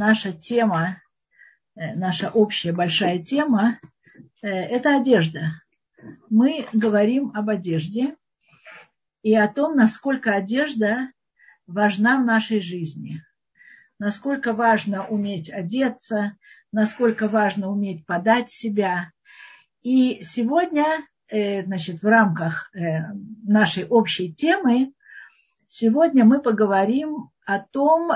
наша тема, э, наша общая большая тема э, – это одежда. Мы говорим об одежде и о том, насколько одежда важна в нашей жизни. Насколько важно уметь одеться, насколько важно уметь подать себя. И сегодня, э, значит, в рамках нашей общей темы, сегодня мы поговорим о том,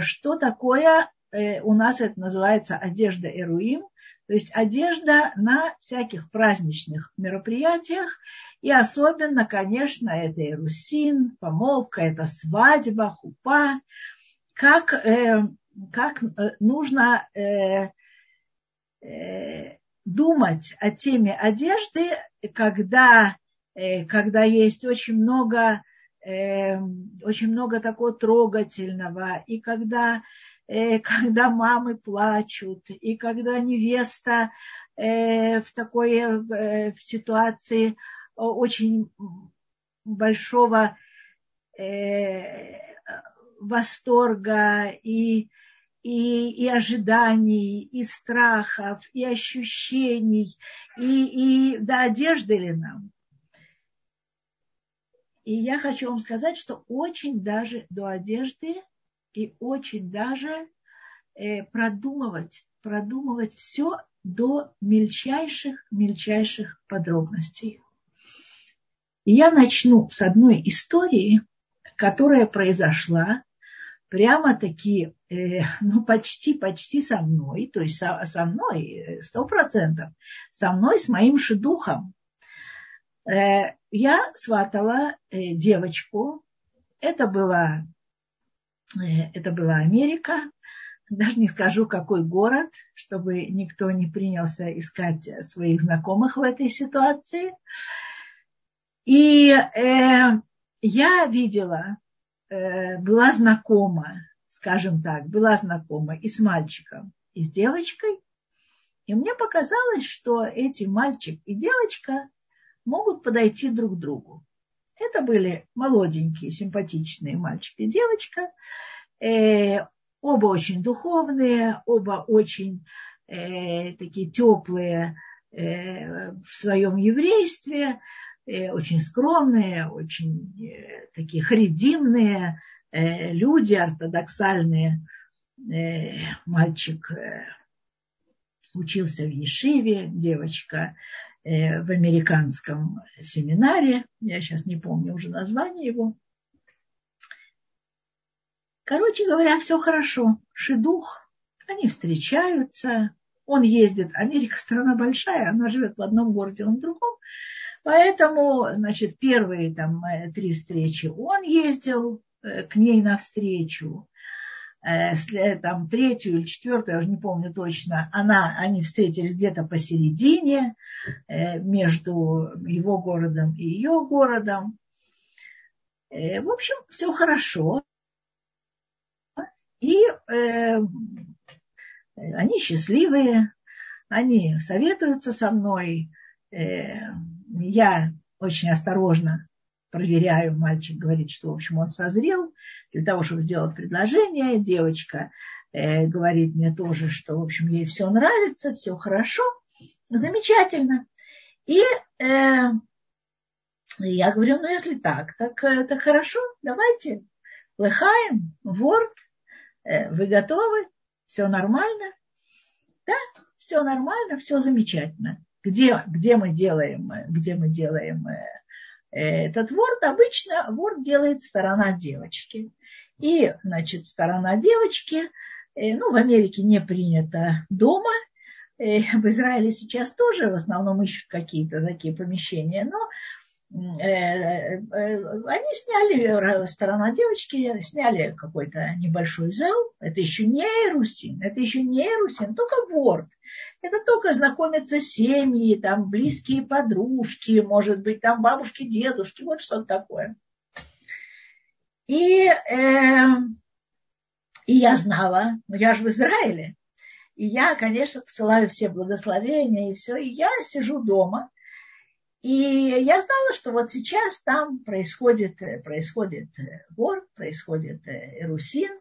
что такое, у нас это называется одежда Эруим, то есть одежда на всяких праздничных мероприятиях. И особенно, конечно, это Эрусин, помолвка, это свадьба, хупа. Как, э, как нужно думать о теме одежды, когда, когда есть очень много э, очень много такого трогательного, и когда, э, когда мамы плачут, и когда невеста э, в такой э, в ситуации очень большого э, восторга и, и, и ожиданий, и страхов, и ощущений, и, и до одежды ли нам. И я хочу вам сказать, что очень даже до одежды и очень даже э, продумывать, продумывать все до мельчайших, мельчайших подробностей. Я начну с одной истории, которая произошла прямо-таки, э, ну, почти, почти со мной, то есть со, со мной, э, сто процентов, со мной, с моим шедухом. Э, я сватала э, девочку. Это была, это была Америка. Даже не скажу, какой город, чтобы никто не принялся искать своих знакомых в этой ситуации. И э, я видела, э, была знакома, скажем так, была знакома и с мальчиком, и с девочкой. И мне показалось, что эти мальчик и девочка могут подойти друг к другу. Это были молоденькие, симпатичные мальчик и девочка. Э, оба очень духовные, оба очень э, такие теплые э, в своем еврействе, э, очень скромные, очень э, такие харидимные э, люди, ортодоксальные. Э, мальчик э, учился в Ешиве, девочка в американском семинаре. Я сейчас не помню уже название его. Короче говоря, все хорошо. Шедух, они встречаются, он ездит. Америка страна большая, она живет в одном городе, он в другом. Поэтому, значит, первые там э, три встречи он ездил э, к ней навстречу. Э, э, там, третью или четвертую, я уже не помню точно, она, они встретились где-то посередине э, между его городом и ее городом. В общем, все хорошо. И э, они счастливые, они советуются со мной. Э, я очень осторожно проверяю, мальчик говорит, что, в общем, он созрел для того, чтобы сделать предложение. Девочка э, говорит мне тоже, что, в общем, ей все нравится, все хорошо, замечательно. И э, я говорю, ну, если так, так это хорошо, давайте, лыхаем, ворд, э, вы готовы, все нормально. Да, все нормально, все замечательно. Где, где мы делаем, где мы делаем э, этот ворд обычно ворд делает сторона девочки. И, значит, сторона девочки, э, ну, в Америке не принято дома, э, в Израиле сейчас тоже в основном ищут какие-то такие помещения, но Э, они сняли, сторона девочки, сняли какой-то небольшой зал. Это еще не Русин, это еще не Русин, только Ворд. Это только знакомятся семьи, там близкие подружки, может быть, там бабушки, дедушки, вот что-то такое. И, э, и я знала, ну я же в Израиле, и я, конечно, посылаю все благословения и все, и я сижу дома – и я знала, что вот сейчас там происходит, происходит вор, происходит Эрусин.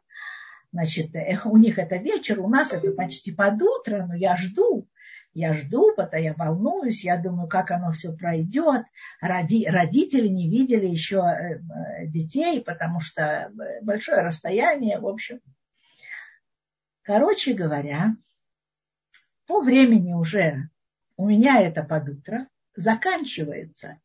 Значит, у них это вечер, у нас это почти под утро, но я жду, я жду, потому я волнуюсь, я думаю, как оно все пройдет. Роди, родители не видели еще э, детей, потому что большое расстояние, в общем. Короче говоря, по времени уже у меня это под утро заканчивается.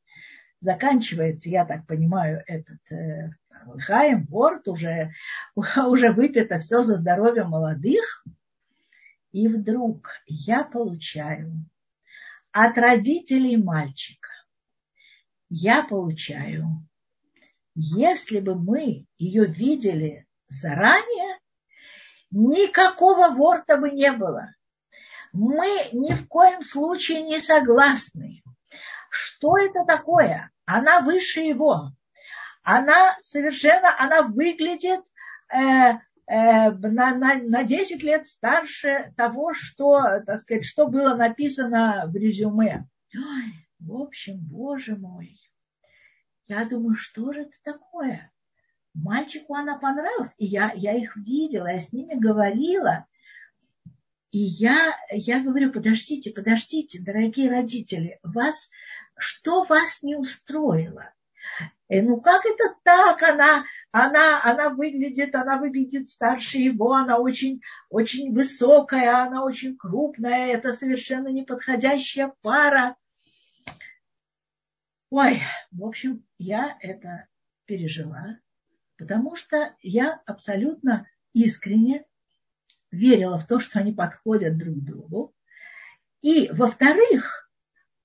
Заканчивается, я так понимаю, этот э, Хаим, борт, уже, уже выпито все за здоровье молодых – и вдруг я получаю от родителей мальчика, я получаю, если бы мы ее видели заранее, никакого ворта бы не было. Мы ни в коем случае не согласны. Что это такое? Она выше его. Она совершенно, она выглядит э, Э, на, на, на 10 лет старше того, что, так сказать, что было написано в резюме. Ой, в общем, боже мой, я думаю, что же это такое? Мальчику она понравилась, и я, я их видела, я с ними говорила. И я, я говорю, подождите, подождите, дорогие родители, вас, что вас не устроило? И ну как это так? Она, она, она выглядит, она выглядит старше его, она очень, очень высокая, она очень крупная, это совершенно неподходящая пара. Ой, в общем, я это пережила, потому что я абсолютно искренне верила в то, что они подходят друг другу. И, во-вторых,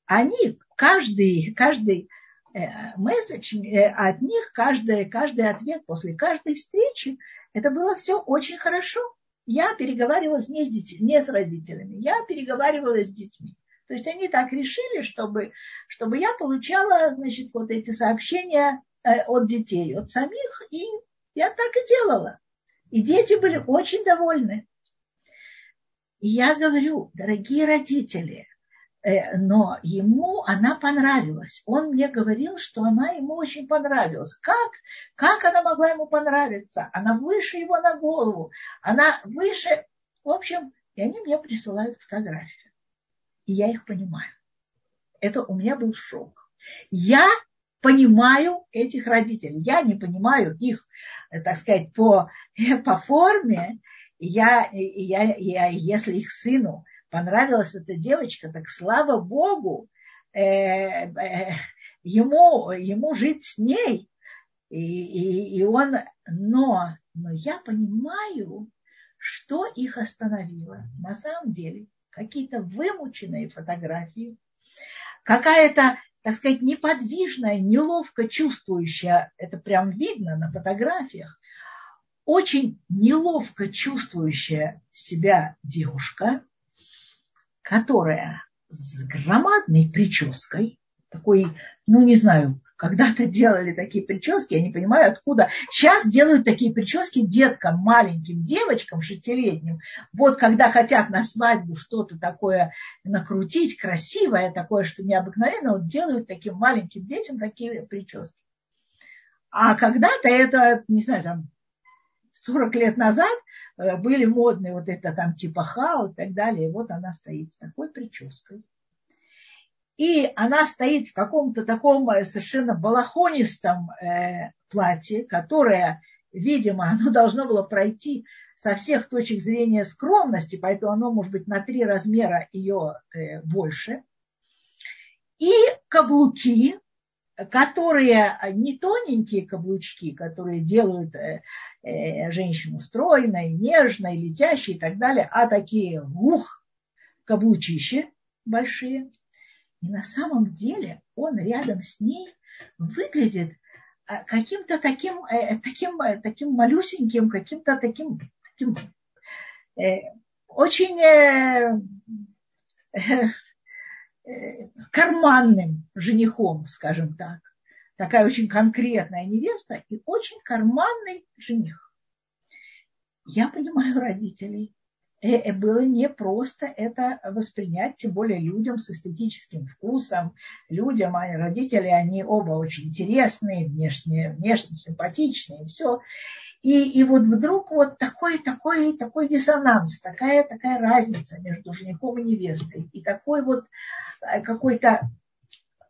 они, каждый, каждый Э, месседж э, от них, каждый, каждый ответ после каждой встречи, это было все очень хорошо. Я переговаривалась не с, детьми, не с родителями, я переговаривалась с детьми. То есть они так решили, чтобы, чтобы я получала значит, вот эти сообщения э, от детей, от самих, и я так и делала. И дети были очень довольны. И я говорю, дорогие родители, Э, но ему она понравилась. Он мне говорил, что она ему очень понравилась. Как? Как она могла ему понравиться? Она выше его на голову. Она выше... В общем, и они мне присылают фотографии. И я их понимаю. Это у меня был шок. Я понимаю этих родителей. Я не понимаю их, э, так сказать, по, по форме. Я, я, я, если их сыну понравилась эта девочка, так слава Богу, э, э, ему, ему жить с ней. И, и, и он, но, но я понимаю, что их остановило. На самом деле, какие-то вымученные фотографии, какая-то, так сказать, неподвижная, неловко чувствующая, это прям видно на фотографиях, очень неловко чувствующая себя девушка, которая с громадной прической, такой, ну не знаю, когда-то делали такие прически, я не понимаю откуда. Сейчас делают такие прически деткам, маленьким девочкам, шестилетним. Вот когда хотят на свадьбу что-то такое накрутить, красивое, такое, что необыкновенно, вот делают таким маленьким детям такие прически. А когда-то это, не знаю, там 40 лет назад были модные вот это там типа хау и так далее. И вот она стоит с такой прической. И она стоит в каком-то таком э, совершенно балахонистом э, платье, которое, видимо, оно должно было пройти со всех точек зрения скромности, поэтому оно может быть на три размера ее э, больше. И каблуки, которые не тоненькие каблучки, которые делают э, э, женщину стройной, нежной, летящей и так далее, а такие, ух, каблучищи большие. И на самом деле он рядом с ней выглядит э, каким-то таким, таким, таким малюсеньким, каким-то таким, таким очень Э, карманным женихом, скажем так. Такая очень конкретная невеста и очень карманный жених. Я понимаю родителей. И э, э, было не просто это воспринять, тем более людям с эстетическим вкусом. Людям, а родители, они оба очень интересные, внешне, внешне симпатичные, и все. И, и вот вдруг вот такой, такой, такой диссонанс, такая, такая разница между женихом и невестой. И такой вот э, какой-то,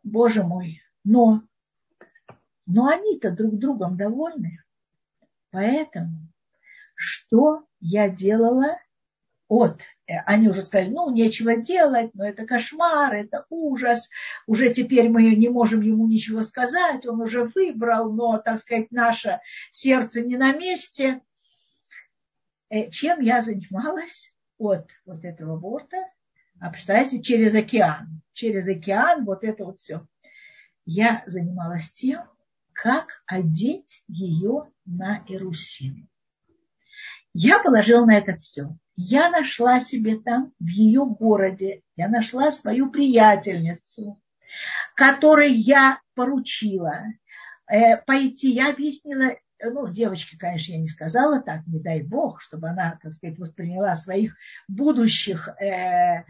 боже мой, но, но они-то друг другом довольны. Поэтому что я делала от э, они уже сказали, ну, нечего делать, но это кошмар, это ужас, уже теперь мы не можем ему ничего сказать, он уже выбрал, но, так сказать, наше сердце не на месте. Э, чем я занималась от вот этого борта? А представьте, через океан, через океан, вот это вот все. Я занималась тем, как одеть ее на Иерусалим. Я положила на это все я нашла себе там, в ее городе, я нашла свою приятельницу, которой я поручила э, пойти. Я объяснила, ну, девочке, конечно, я не сказала так, не дай бог, чтобы она, так сказать, восприняла своих будущих э, э,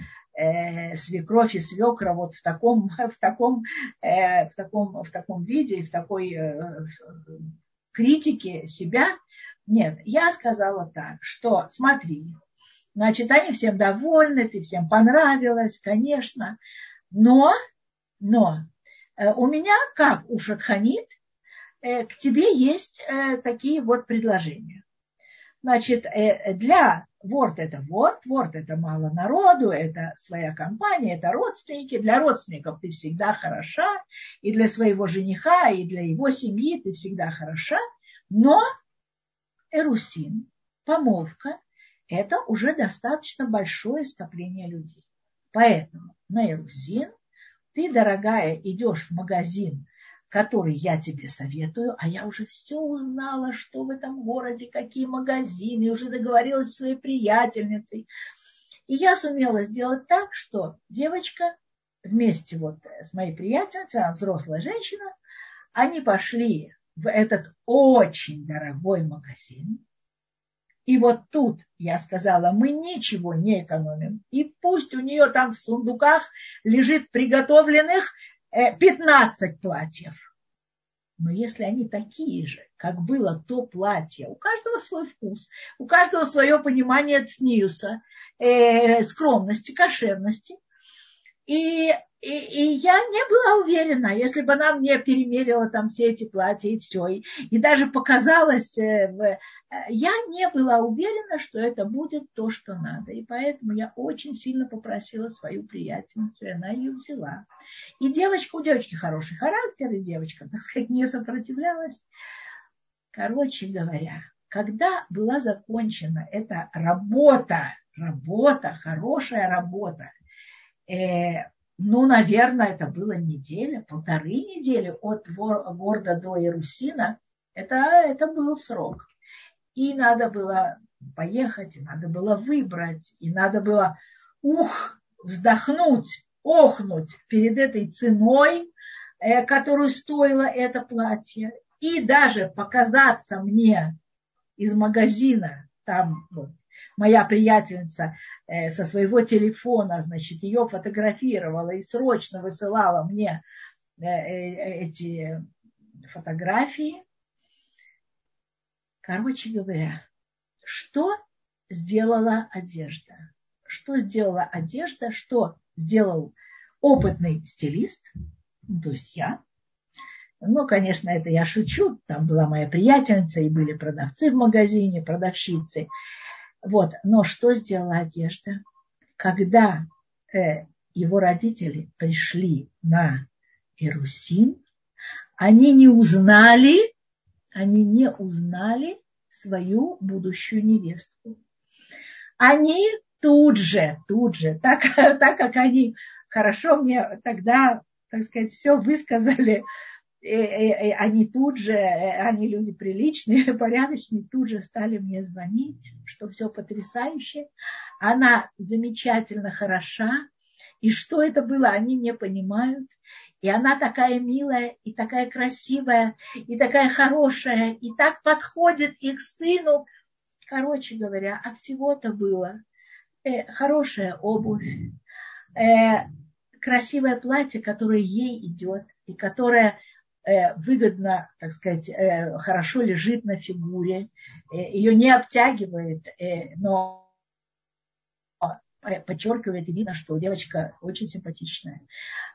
свекровь и свекра вот в таком, в таком, э, в таком, в таком виде, в такой э, критике себя. Нет, я сказала так, что смотри, Значит, они всем довольны, ты всем понравилась, конечно. Но, но э, у меня, как у Шатханит, э, к тебе есть э, такие вот предложения. Значит, для Word это Word, Word это мало народу, это своя компания, это родственники. Для родственников ты всегда хороша, и для своего жениха, и для его семьи ты всегда хороша. Но Эрусин, помолвка, это уже достаточно большое скопление людей. Поэтому на Ирусин ты, дорогая, идешь в магазин, который я тебе советую, а я уже все узнала, что в этом городе, какие магазины, уже договорилась с своей приятельницей. И я сумела сделать так, что девочка вместе вот с моей приятельницей, она взрослая женщина, они пошли в этот очень дорогой магазин, и вот тут я сказала, мы ничего не экономим. И пусть у нее там в сундуках лежит приготовленных 15 э, платьев. Но если они такие же, как было то платье, у каждого свой вкус, у каждого свое понимание цниуса, э, скромности, кошерности. И и, и я не была уверена, если бы она мне перемерила там все эти платья и все, и, и даже показалось, э, э, я не была уверена, что это будет то, что надо. И поэтому я очень сильно попросила свою приятельницу, и она ее взяла. И девочка, у девочки хороший характер, и девочка, так сказать, не сопротивлялась. Короче говоря, когда была закончена эта работа, работа, хорошая работа, э, ну, наверное, это было неделя, полторы недели от города до Иерусина. Это, это был срок. И надо было поехать, и надо было выбрать, и надо было, ух, вздохнуть, охнуть перед этой ценой, э, которую стоило это платье, и даже показаться мне из магазина, там вот, моя приятельница со своего телефона, значит, ее фотографировала и срочно высылала мне э, э, эти фотографии. Короче говоря, что сделала одежда? Что сделала одежда? Что сделал опытный стилист? Ну, то есть я. Ну, конечно, это я шучу. Там была моя приятельница, и были продавцы в магазине, продавщицы. Вот. Но что сделала одежда? Когда э, его родители пришли на Иерусим, они не узнали, они не узнали свою будущую невестку. Они тут же, тут же, так, так как они хорошо мне тогда, так сказать, все высказали, они тут же, они люди приличные, порядочные, тут же стали мне звонить, что все потрясающе. Она замечательно хороша. И что это было, они не понимают. И она такая милая, и такая красивая, и такая хорошая, и так подходит их сыну. Короче говоря, а всего-то было э, хорошая обувь, э, красивое платье, которое ей идет, и которое выгодно, так сказать, хорошо лежит на фигуре, ее не обтягивает, но подчеркивает и видно, что девочка очень симпатичная.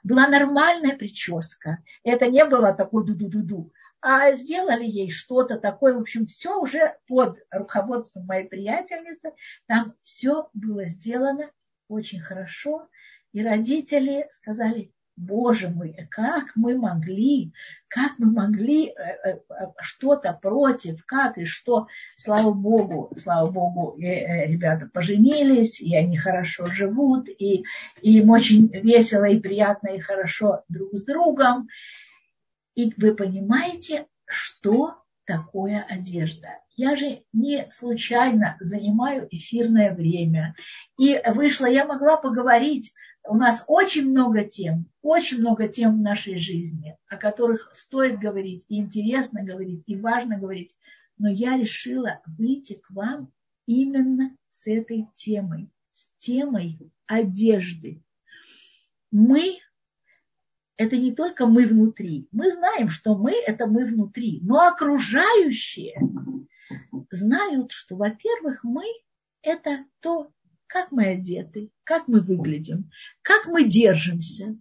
Была нормальная прическа. Это не было такой ду-ду-ду-ду. А сделали ей что-то такое. В общем, все уже под руководством моей приятельницы. Там все было сделано очень хорошо. И родители сказали, Боже мой, как мы могли, как мы могли э, э, э, что-то против, как и что. Слава Богу, слава Богу, ребята поженились, и они хорошо живут, и, им очень весело и приятно и хорошо друг с другом. И вы понимаете, что такое одежда. Я же не случайно занимаю эфирное время. И вышла, я могла поговорить у нас очень много тем, очень много тем в нашей жизни, о которых стоит говорить, и интересно говорить, и важно говорить. Но я решила выйти к вам именно с этой темой, с темой одежды. Мы – это не только мы внутри. Мы знаем, что мы – это мы внутри. Но окружающие знают, что, во-первых, мы – это то, как мы одеты, как мы выглядим, как мы держимся.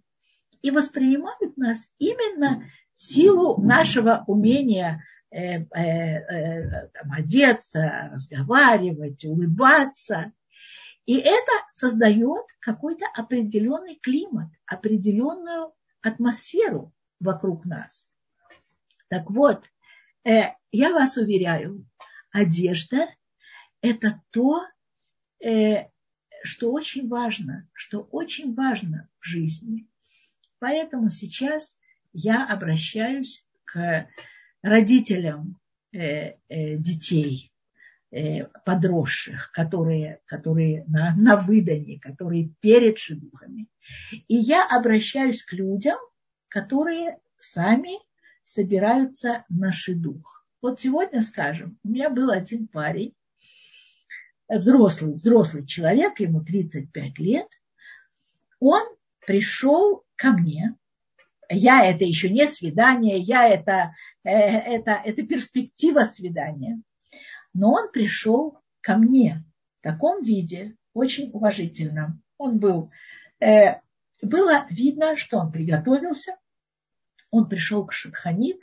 И воспринимают нас именно в силу нашего умения э, э, э, там, одеться, разговаривать, улыбаться. И это создает какой-то определенный климат, определенную атмосферу вокруг нас. Так вот, э, я вас уверяю, одежда – это то, э, что очень важно, что очень важно в жизни. Поэтому сейчас я обращаюсь к родителям э, э, детей, э, подросших, которые, которые на, на выдании, которые перед шедухами. И я обращаюсь к людям, которые сами собираются на шедух. Вот сегодня, скажем, у меня был один парень, взрослый, взрослый человек, ему 35 лет, он пришел ко мне. Я это еще не свидание, я это, э, это, это перспектива свидания. Но он пришел ко мне в таком виде, очень уважительно. Он был, э, было видно, что он приготовился, он пришел к Шатханит,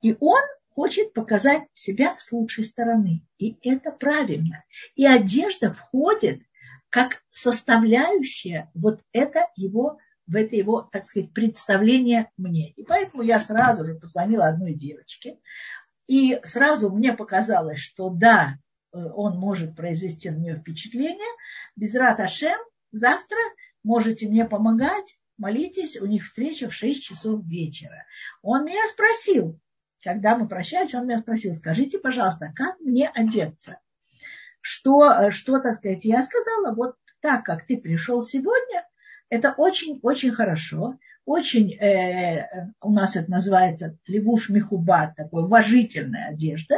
и он хочет показать себя с лучшей стороны. И это правильно. И одежда входит как составляющая вот это его, в это его, так сказать, представление мне. И поэтому я сразу же позвонила одной девочке. И сразу мне показалось, что да, э, он может произвести на нее впечатление. Безрат Ашем, завтра можете мне помогать, молитесь, у них встреча в 6 часов вечера. Он меня спросил, когда мы прощались, он меня спросил, скажите, пожалуйста, как мне одеться? Что, э, что, так сказать, я сказала, вот так, как ты пришел сегодня, это очень-очень хорошо, очень, э, у нас это называется левуш михубат, такой уважительная одежда.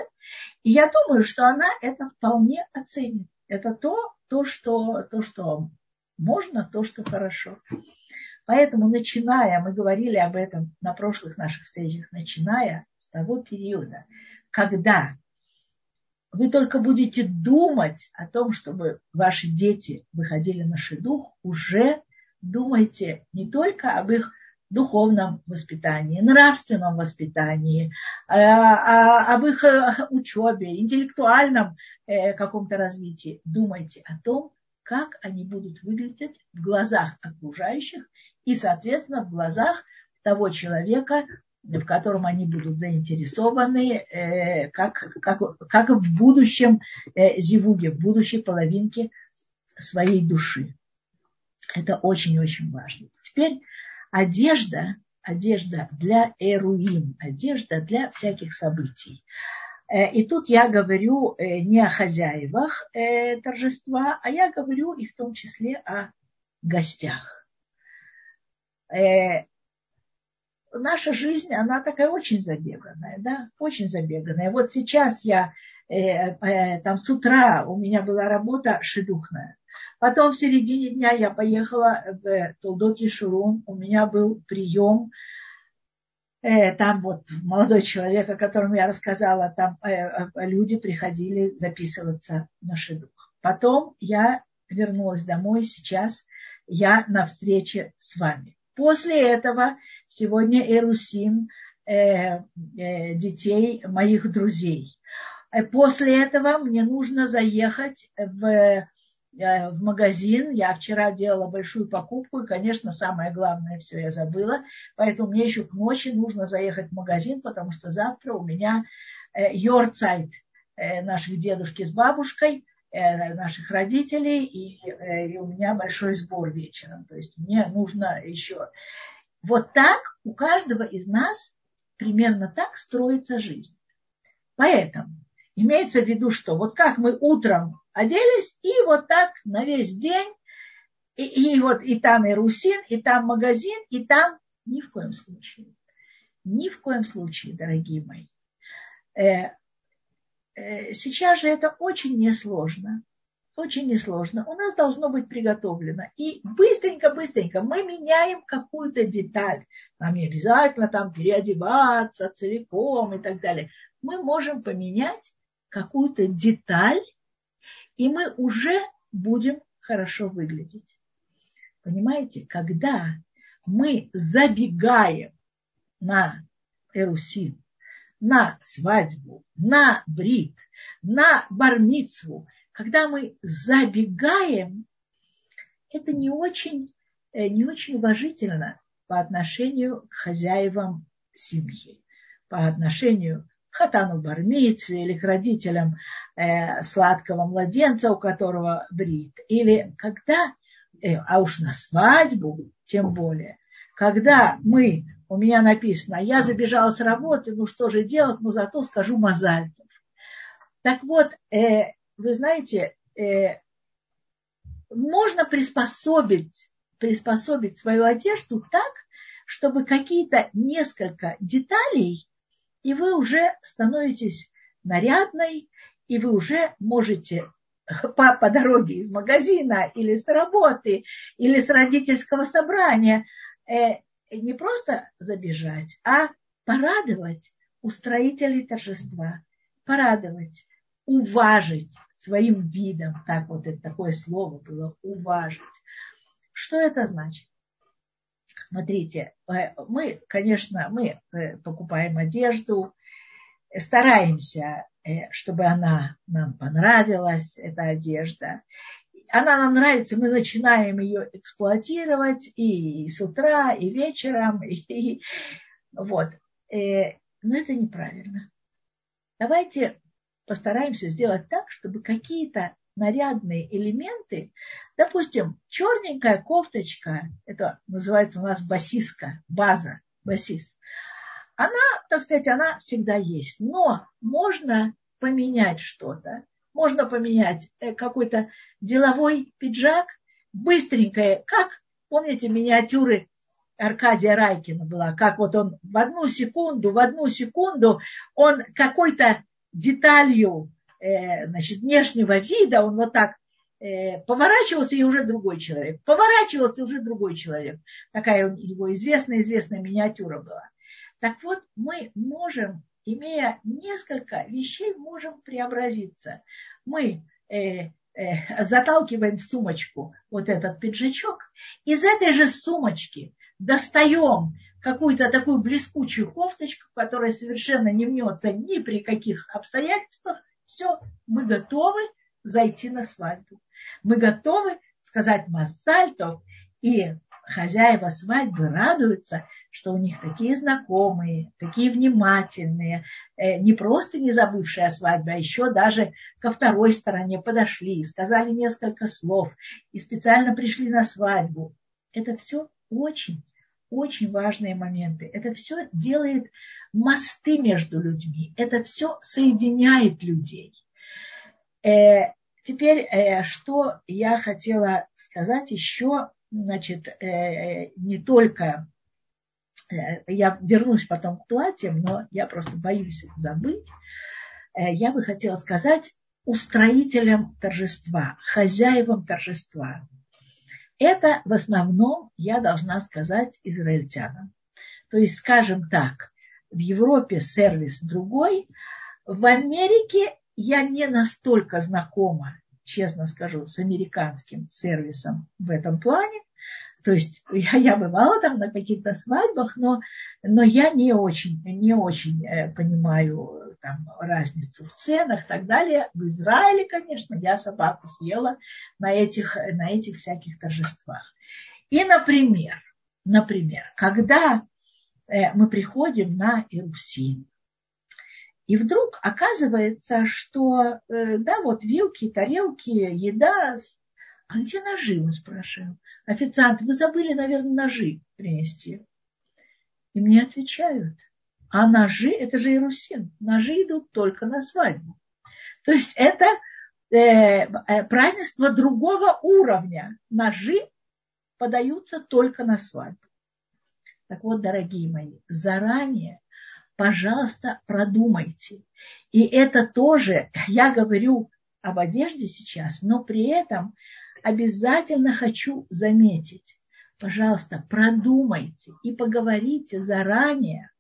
И я думаю, что она это вполне оценит. Это то, то, что, то, что можно, то, что хорошо. Поэтому, начиная, мы говорили об этом на прошлых наших встречах, начиная того периода, когда вы только будете думать о том, чтобы ваши дети выходили на шедух, уже думайте не только об их духовном воспитании, нравственном воспитании, а, а, об их э, учебе, интеллектуальном э, каком-то развитии. Думайте о том, как они будут выглядеть в глазах окружающих и, соответственно, в глазах того человека, в котором они будут заинтересованы, э, как, как, как в будущем э, зивуге, в будущей половинке своей души. Это очень-очень важно. Теперь одежда, одежда для эруим, одежда для всяких событий. Э, и тут я говорю не о хозяевах торжества, а я говорю и в том числе о гостях наша жизнь, она такая очень забеганная, да, очень забеганная. Вот сейчас я, э, э, там с утра у меня была работа шедухная. Потом в середине дня я поехала в Толдоки Шурун, у меня был прием. Э, там вот молодой человек, о котором я рассказала, там э, люди приходили записываться на шедух. Потом я вернулась домой сейчас, я на встрече с вами. После этого сегодня Эрусин э, э, детей моих друзей. Э, после этого мне нужно заехать в, э, в магазин. Я вчера делала большую покупку, и, конечно, самое главное все я забыла. Поэтому мне еще к ночи нужно заехать в магазин, потому что завтра у меня йорцайт наших дедушки с бабушкой, наших родителей, и, и у меня большой сбор вечером. То есть мне нужно еще... Вот так у каждого из нас примерно так строится жизнь. Поэтому имеется в виду, что вот как мы утром оделись, и вот так на весь день, и, и вот и там и русин, и там магазин, и там ни в коем случае. Ни в коем случае, дорогие мои. Э, э, сейчас же это очень несложно очень несложно. У нас должно быть приготовлено. И быстренько-быстренько мы меняем какую-то деталь. Нам не обязательно там переодеваться целиком и так далее. Мы можем поменять какую-то деталь, и мы уже будем хорошо выглядеть. Понимаете, когда мы забегаем на эрусин, на свадьбу, на брит, на бармицву, когда мы забегаем, это не очень, э, не очень уважительно по отношению к хозяевам семьи, по отношению к хатану бармицу или к родителям э, сладкого младенца, у которого брит. Или когда, э, а уж на свадьбу тем более, когда мы, у меня написано, я забежала с работы, ну что же делать, ну зато скажу мазальтов. Так вот, э, вы знаете, э, можно приспособить, приспособить свою одежду так, чтобы какие-то несколько деталей, и вы уже становитесь нарядной, и вы уже можете по, по дороге из магазина или с работы, или с родительского собрания э, не просто забежать, а порадовать устроителей торжества, порадовать, уважить своим видом, так вот это такое слово было, уважить. Что это значит? Смотрите, э, мы, конечно, мы э, покупаем одежду, стараемся, э, чтобы она нам понравилась, эта одежда. Она нам нравится, мы начинаем ее эксплуатировать и с утра, и вечером, и, вот. Но это неправильно. Давайте постараемся сделать так, чтобы какие-то нарядные элементы, допустим, черненькая кофточка, это называется у нас басиска, база, басис, она, так сказать, она всегда есть, но можно поменять что-то, можно поменять э, какой-то деловой пиджак, быстренькое, как, помните, миниатюры Аркадия Райкина была, как вот он в одну секунду, в одну секунду он какой-то деталью э, значит, внешнего вида, он вот так э, поворачивался, и уже другой человек. Поворачивался, уже другой человек. Такая у него известная-известная миниатюра была. Так вот, мы можем, имея несколько вещей, можем преобразиться. Мы э, э, заталкиваем в сумочку вот этот пиджачок, из этой же сумочки достаем какую-то такую блескучую кофточку, которая совершенно не мнется ни при каких обстоятельствах, все, мы готовы зайти на свадьбу. Мы готовы сказать массальтов, и хозяева свадьбы радуются, что у них такие знакомые, такие внимательные, э, не просто не забывшие о свадьбе, а еще даже ко второй стороне подошли, сказали несколько слов и специально пришли на свадьбу. Это все очень очень важные моменты. Это все делает мосты между людьми. Это все соединяет людей. Э, теперь, э, что я хотела сказать еще, значит, э, не только я вернусь потом к платьям, но я просто боюсь забыть. Я бы хотела сказать устроителям торжества, хозяевам торжества это в основном, я должна сказать, израильтянам. То есть, скажем так, в Европе сервис другой. В Америке я не настолько знакома, честно скажу, с американским сервисом в этом плане. То есть я, я бывала там на каких-то свадьбах, но, но я не очень, не очень э, понимаю там, разницу в ценах и так далее. В Израиле, конечно, я собаку съела на этих, на этих всяких торжествах. И, например, например, когда э, мы приходим на Иерусалим, и вдруг оказывается, что, э, да, вот вилки, тарелки, еда. А где ножи, мы спрашиваем. Официант, вы забыли, наверное, ножи принести. И мне отвечают, а ножи, это же Иерусин, ножи идут только на свадьбу. То есть это э, э, празднество другого уровня. Ножи подаются только на свадьбу. Так вот, дорогие мои, заранее пожалуйста, продумайте. И это тоже, я говорю об одежде сейчас, но при этом обязательно хочу заметить, пожалуйста, продумайте и поговорите заранее,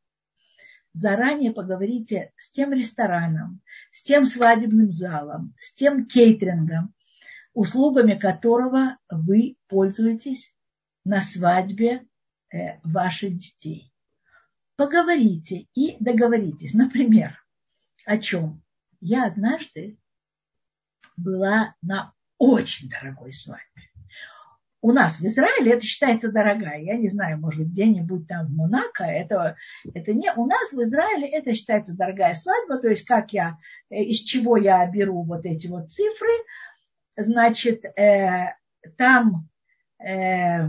заранее поговорите с тем рестораном, с тем свадебным залом, с тем кейтерингом, услугами которого вы пользуетесь на свадьбе э, ваших детей поговорите и договоритесь. Например, о чем? Я однажды была на очень дорогой свадьбе. У нас в Израиле это считается дорогая. Я не знаю, может, где-нибудь там в Монако. Это, это не... У нас в Израиле это считается дорогая свадьба. То есть, как я, э, из чего я беру вот эти вот цифры. Значит, э, там э,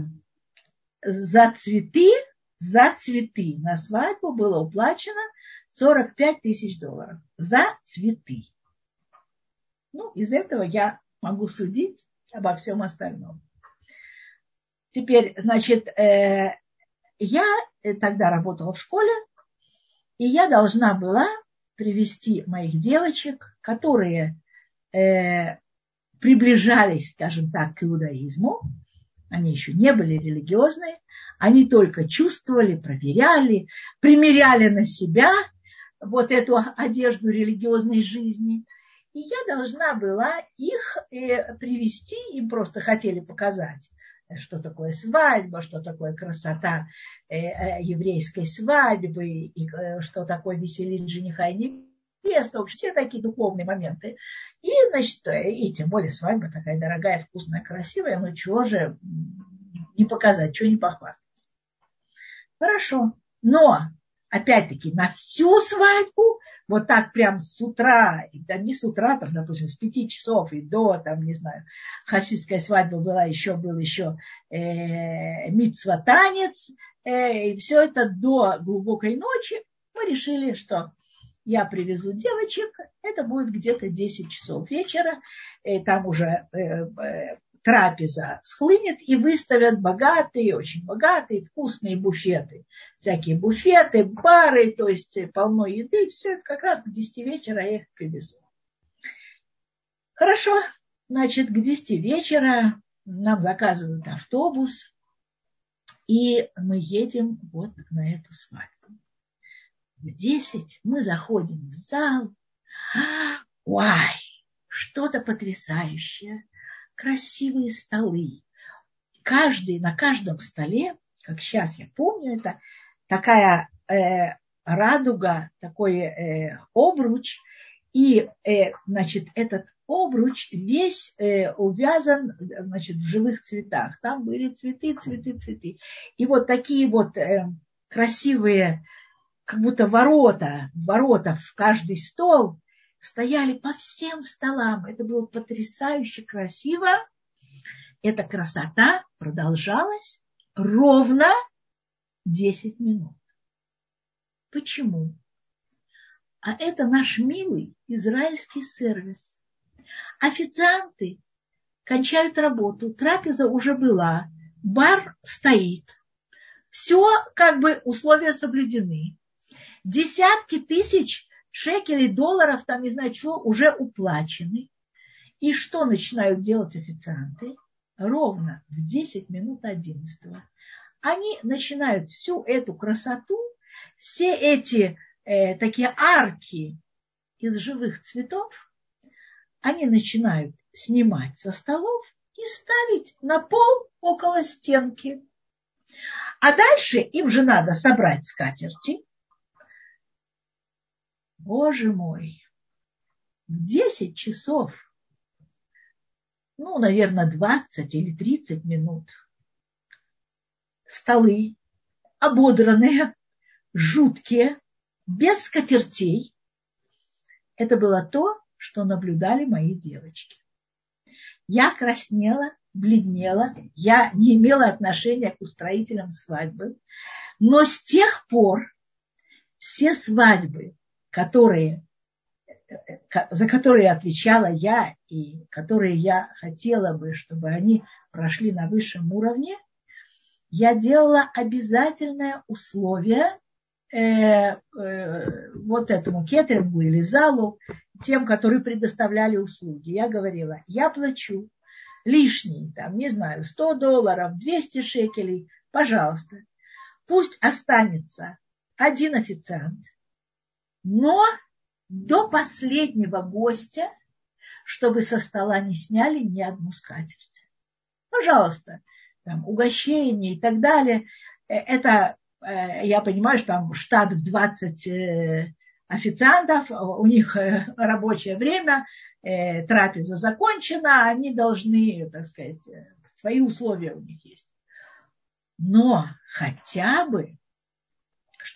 за цветы за цветы на свадьбу было уплачено 45 тысяч долларов. За цветы. Ну, из этого я могу судить обо всем остальном. Теперь, значит, э, я тогда работала в школе, и я должна была привести моих девочек, которые э, приближались, скажем так, к иудаизму. Они еще не были религиозные, они только чувствовали, проверяли, примеряли на себя вот эту одежду религиозной жизни. И я должна была их э, привести, им просто хотели показать, что такое свадьба, что такое красота э, э, еврейской свадьбы, и что такое веселить жениха и невесту, все такие духовные моменты. И, значит, и тем более свадьба такая дорогая, вкусная, красивая, ну чего же не показать, чего не похвастать. Хорошо. Но, опять-таки, на всю свадьбу, вот так прям с утра, да не с утра, там, допустим, с пяти часов и до, там, не знаю, хасидская свадьба была, еще был еще э, митцва танец, э, и все это до глубокой ночи мы решили, что я привезу девочек, это будет где-то 10 часов вечера, и там уже э, э, трапеза схлынет и выставят богатые, очень богатые, вкусные буфеты. Всякие буфеты, бары, то есть полно еды. Все это как раз к 10 вечера я их привезу. Хорошо, значит, к 10 вечера нам заказывают автобус, и мы едем вот на эту свадьбу. В 10 мы заходим в зал. Вай, что-то потрясающее красивые столы. Каждый, на каждом столе, как сейчас я помню, это такая э, радуга, такой э, обруч, и, э, значит, этот обруч весь э, увязан, значит, в живых цветах. Там были цветы, цветы, цветы. И вот такие вот э, красивые, как будто ворота, ворота в каждый стол, стояли по всем столам. Это было потрясающе красиво. Эта красота продолжалась ровно 10 минут. Почему? А это наш милый израильский сервис. Официанты кончают работу, трапеза уже была, бар стоит. Все как бы условия соблюдены. Десятки тысяч шекелей, долларов, там не знаю чего, уже уплачены. И что начинают делать официанты? Ровно в 10 минут 11 они начинают всю эту красоту все эти э, такие арки из живых цветов, они начинают снимать со столов и ставить на пол около стенки. А дальше им же надо собрать скатерти. Боже мой, в 10 часов, ну, наверное, 20 или 30 минут, столы ободранные, жуткие, без скатертей. Это было то, что наблюдали мои девочки. Я краснела, бледнела, я не имела отношения к устроителям свадьбы, но с тех пор все свадьбы, которые, за которые отвечала я и которые я хотела бы, чтобы они прошли на высшем уровне, я делала обязательное условие э, э, вот этому кетерингу или залу, тем, которые предоставляли услуги. Я говорила, я плачу лишний, там, не знаю, 100 долларов, 200 шекелей, пожалуйста. Пусть останется один официант, но до последнего гостя, чтобы со стола не сняли ни одну скатерть. Пожалуйста, там, угощение и так далее. Э, это, э, я понимаю, что там штат 20 э, официантов, у них рабочее время, трапеза закончена, они должны, так сказать, свои условия у них есть. Но хотя бы,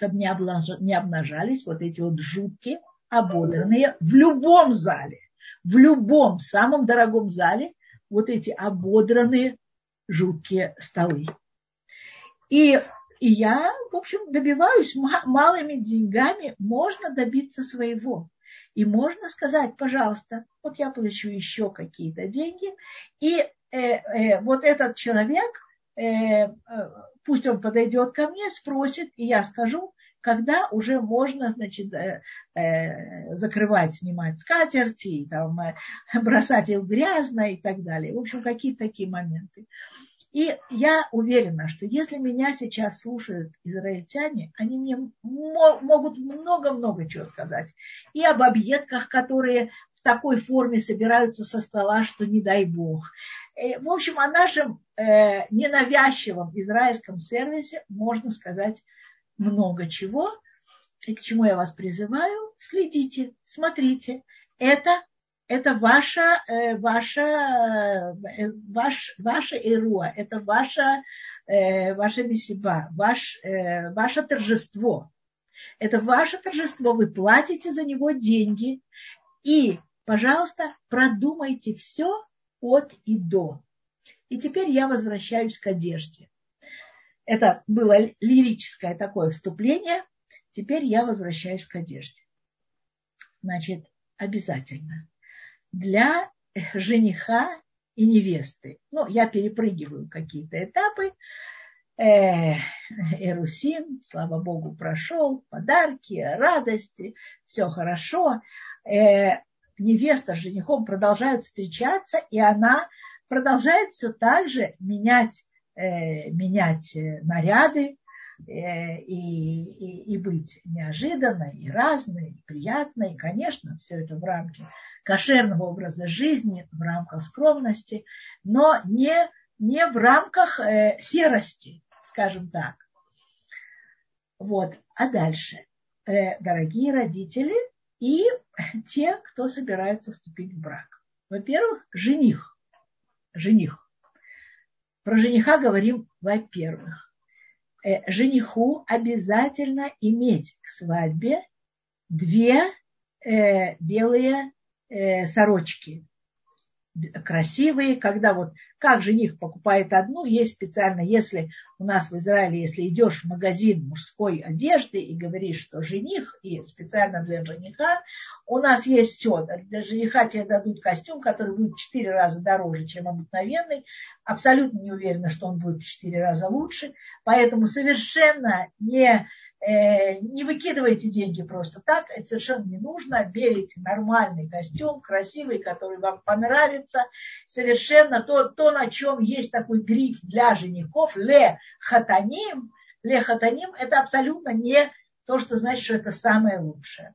чтобы не, обнажались вот эти вот жуткие, ободранные в любом зале, в любом самом дорогом зале, вот эти ободранные жуткие столы. И, и я, в общем, добиваюсь малыми деньгами, можно добиться своего. И можно сказать, пожалуйста, вот я получу еще какие-то деньги, и э, э, вот этот человек, э, э, пусть он подойдет ко мне, спросит, и я скажу, когда уже можно, значит, э, закрывать, снимать скатерти, там, э, бросать их грязно и так далее. В общем, какие-то такие моменты. И я уверена, что если меня сейчас слушают израильтяне, они мне могут много-много чего сказать. И об объедках, которые в такой форме собираются со стола, что не дай бог. В общем, о нашем э, ненавязчивом израильском сервисе можно сказать много чего. И к чему я вас призываю? Следите, смотрите. Это, это ваша, э, ваша, э, ваш, ваша ируа, это ваша, э, ваша месиба, ваш, ваше торжество. Это ваше торжество, вы платите за него деньги. И, пожалуйста, продумайте все от и до. И теперь я возвращаюсь к одежде. Это было лирическое такое вступление. Теперь я возвращаюсь к одежде. Значит, обязательно. Для жениха и невесты. Ну, я перепрыгиваю какие-то этапы. Э, Эрусин, слава богу, прошел. Подарки, радости, все хорошо. Э, невеста с женихом продолжают встречаться, и она продолжает все так же менять Э, менять э, наряды э, и, и, и быть неожиданной, и разной, и приятной. И, конечно, все это в рамке кошерного образа жизни, в рамках скромности, но не, не в рамках э, серости, скажем так. Вот. А дальше, э, дорогие родители и те, кто собирается вступить в брак. Во-первых, жених. Жених. Про жениха говорим, во-первых, э, жениху обязательно иметь к свадьбе две э, белые э, сорочки красивые, когда вот как жених покупает одну, есть специально, если у нас в Израиле, если идешь в магазин мужской одежды и говоришь, что жених, и специально для жениха, у нас есть все. Для жениха тебе дадут костюм, который будет в 4 раза дороже, чем обыкновенный. Абсолютно не уверена, что он будет в 4 раза лучше. Поэтому совершенно не не выкидывайте деньги просто так, это совершенно не нужно. Берите нормальный костюм, красивый, который вам понравится. Совершенно то, то на чем есть такой гриф для женихов, ле хатаним. Ле хатаним это абсолютно не то, что значит, что это самое лучшее.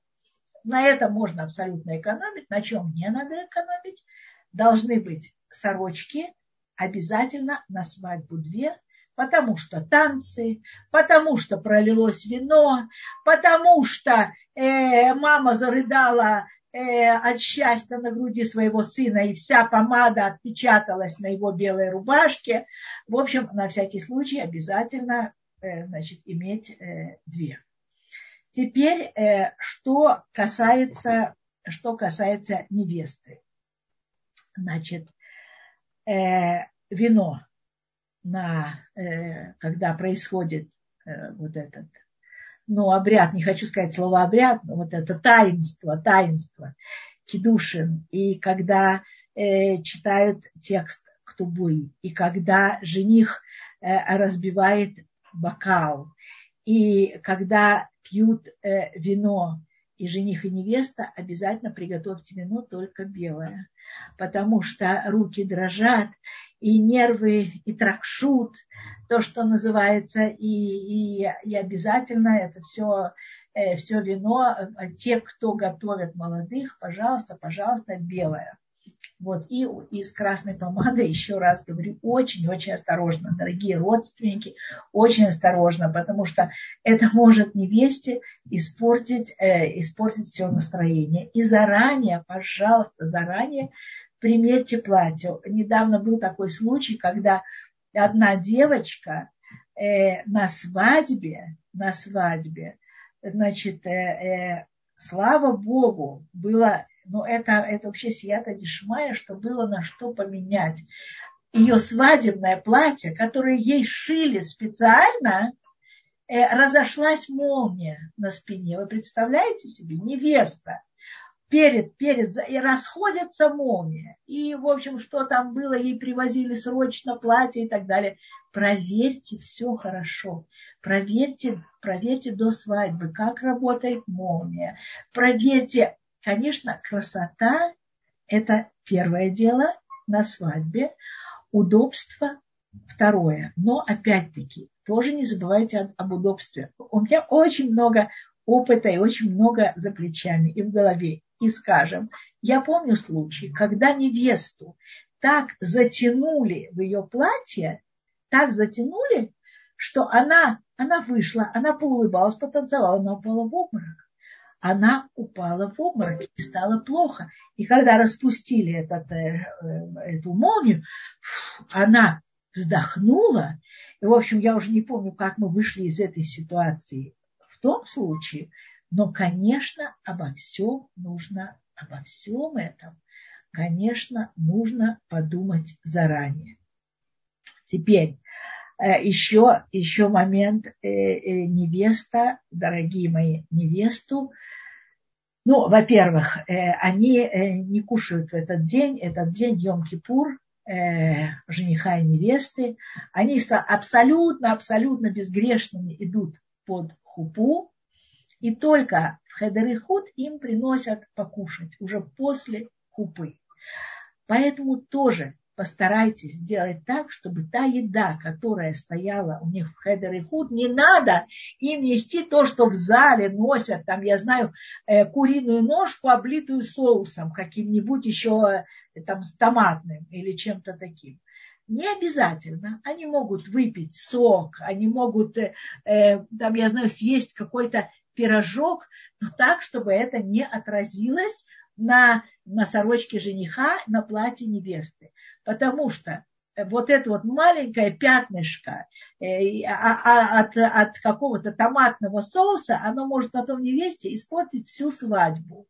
На этом можно абсолютно экономить. На чем не надо экономить? Должны быть сорочки обязательно на свадьбу две, потому что танцы, потому что пролилось вино, потому что э, мама зарыдала э, от счастья на груди своего сына, и вся помада отпечаталась на его белой рубашке. В общем, на всякий случай обязательно э, значит, иметь э, две. Теперь, э, что касается, что касается невесты. Значит, э, вино на, э, когда происходит э, вот этот, ну, обряд, не хочу сказать слово обряд, но вот это таинство, таинство, кедушин, и когда э, читают текст ктубуи, и когда жених разбивает бокал, и когда пьют вино, и жених и невеста, обязательно приготовьте вино только белое, потому что руки дрожат, и нервы, и тракшут, то, что называется, и, и, и обязательно это все, э, все вино, те, кто готовят молодых, пожалуйста, пожалуйста, белое. Вот, и, и с красной помадой, еще раз говорю, очень-очень осторожно, дорогие родственники, очень осторожно, потому что это может невесте испортить, э, испортить все настроение. И заранее, пожалуйста, заранее примерьте платье. Недавно был такой случай, когда одна девочка э, на свадьбе, на свадьбе, значит, э, э, слава Богу, было, ну это, это вообще сията дешмая, что было на что поменять. Ее свадебное платье, которое ей шили специально, э, разошлась молния на спине. Вы представляете себе? Невеста перед, перед, и расходятся молния. И, в общем, что там было, ей привозили срочно платье и так далее. Проверьте все хорошо. Проверьте, проверьте до свадьбы, как работает молния. Проверьте, конечно, красота – это первое дело на свадьбе. Удобство – второе. Но, опять-таки, тоже не забывайте об, об удобстве. У меня очень много опыта и очень много за плечами и в голове и скажем, я помню случай, когда невесту так затянули в ее платье, так затянули, что она, она вышла, она поулыбалась, потанцевала, она упала в обморок. Она упала в обморок и стало плохо. И когда распустили этот, э, э, эту молнию, она вздохнула. И, в общем, я уже не помню, как мы вышли из этой ситуации. В том случае но, конечно, обо всем нужно, обо всем этом, конечно, нужно подумать заранее. Теперь еще, э, еще момент э, э, невеста, дорогие мои, невесту. Ну, во-первых, они не кушают в этот день, этот день Йом-Кипур, жениха и невесты. Они абсолютно, абсолютно безгрешными идут под хупу, и только в Хедерихуд им приносят покушать уже после купы. Поэтому тоже постарайтесь сделать так, чтобы та еда, которая стояла у них в Хедер и Худ, не надо им нести то, что в зале носят, там, я знаю, э, куриную ножку, облитую соусом каким-нибудь еще э, там с томатным или чем-то таким. Не обязательно. Они могут выпить сок, они могут, э, там, я знаю, съесть какой-то пирожок, но так, чтобы это не отразилось на, на сорочке жениха, на платье невесты. Потому что вот это вот маленькое пятнышко э, а, а, от, от какого-то томатного соуса, оно может потом невесте испортить всю свадьбу.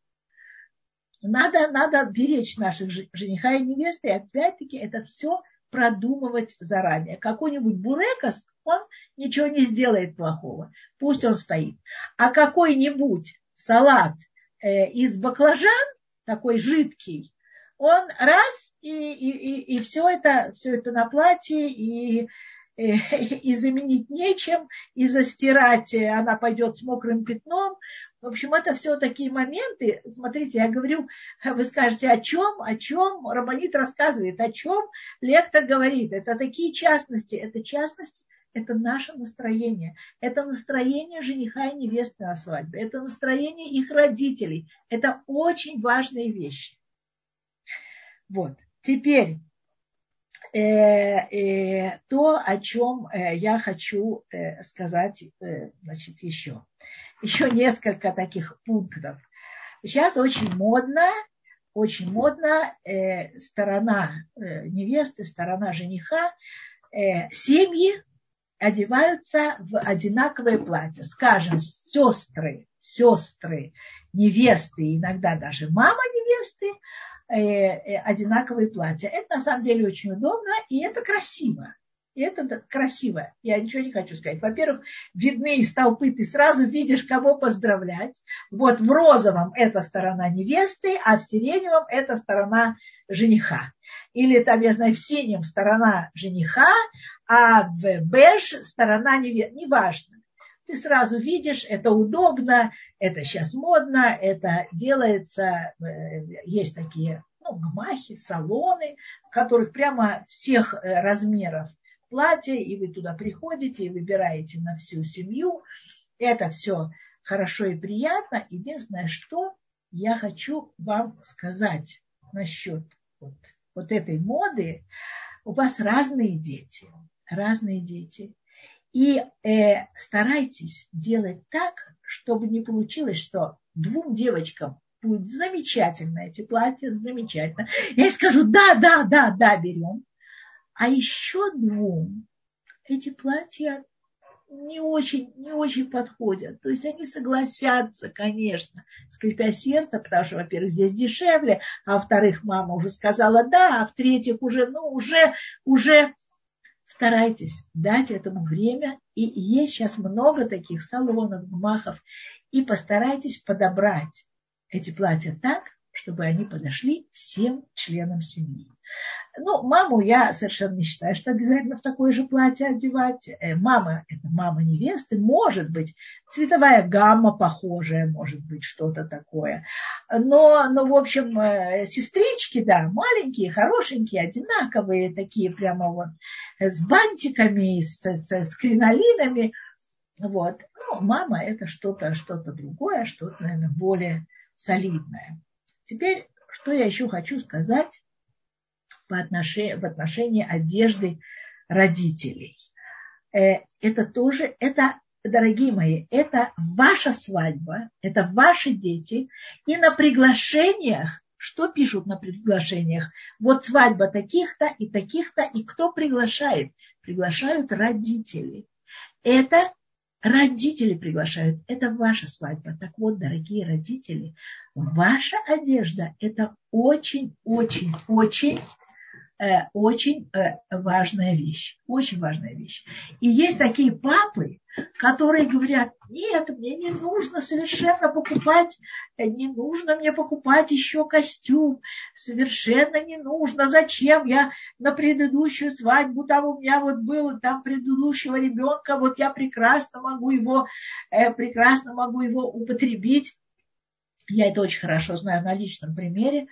Надо, надо беречь наших жениха и невесты, и опять-таки это все продумывать заранее. Какой-нибудь бурекос, он ничего не сделает плохого. Пусть он стоит. А какой-нибудь салат э, из баклажан, такой жидкий, он раз и, и, и, и все, это, все это на платье, и, и, и заменить нечем, и застирать она пойдет с мокрым пятном. В общем, это все такие моменты. Смотрите, я говорю, вы скажете, о чем, о чем Рабанит рассказывает, о чем лектор говорит. Это такие частности, это частности это наше настроение. Это настроение жениха и невесты на свадьбе. Это настроение их родителей. Это очень важные вещи. Вот. Теперь э, э, то, о чем э, я хочу э, сказать э, значит, еще. Еще несколько таких пунктов. Сейчас очень модно, очень модно э, сторона э, невесты, сторона жениха, э, семьи одеваются в одинаковые платья. Скажем, сестры, сестры, невесты, иногда даже мама невесты, э, э, одинаковые платья. Это на самом деле очень удобно и это красиво. И это красиво. Я ничего не хочу сказать. Во-первых, видны из толпы, ты сразу видишь, кого поздравлять. Вот в розовом это сторона невесты, а в сиреневом это сторона жениха. Или там, я знаю, в синем сторона жениха, а в беж сторона невесты. Неважно. Ты сразу видишь, это удобно, это сейчас модно, это делается, э, есть такие ну, гмахи, салоны, в которых прямо всех э, размеров платье, и вы туда приходите и выбираете на всю семью. Это все хорошо и приятно. Единственное, что я хочу вам сказать насчет вот, вот этой моды. У вас разные дети, разные дети. И э, старайтесь делать так, чтобы не получилось, что двум девочкам будет замечательно эти платья, замечательно. Я скажу, да, да, да, да, берем. А еще двум эти платья не очень, не очень подходят. То есть они согласятся, конечно, скрипя сердце, потому что, во-первых, здесь дешевле, а во-вторых, мама уже сказала да, а в-третьих, уже, ну, уже, уже старайтесь дать этому время. И есть сейчас много таких салонов, гмахов, и постарайтесь подобрать эти платья так, чтобы они подошли всем членам семьи. Ну, маму я совершенно не считаю, что обязательно в такое же платье одевать. Э, мама – это мама невесты. Может быть, цветовая гамма похожая, может быть, что-то такое. Но, но, в общем, э, сестрички, да, маленькие, хорошенькие, одинаковые, такие прямо вот с бантиками, с, с, с кринолинами. Вот. Ну, мама – это что-то что другое, что-то, наверное, более солидное. Теперь, что я еще хочу сказать по отношении, в отношении одежды родителей. Э, это тоже, это, дорогие мои, это ваша свадьба, это ваши дети. И на приглашениях, что пишут на приглашениях? Вот свадьба таких-то и таких-то, и кто приглашает? Приглашают родители. Это Родители приглашают. Это ваша свадьба. Так вот, дорогие родители, ваша одежда – это очень-очень-очень очень э, важная вещь. Очень важная вещь. И есть такие папы, которые говорят, нет, мне не нужно совершенно покупать, э, не нужно мне покупать еще костюм, совершенно не нужно, зачем я на предыдущую свадьбу, там у меня вот был там предыдущего ребенка, вот я прекрасно могу его, прекрасно могу его употребить. Я это очень хорошо знаю на личном примере.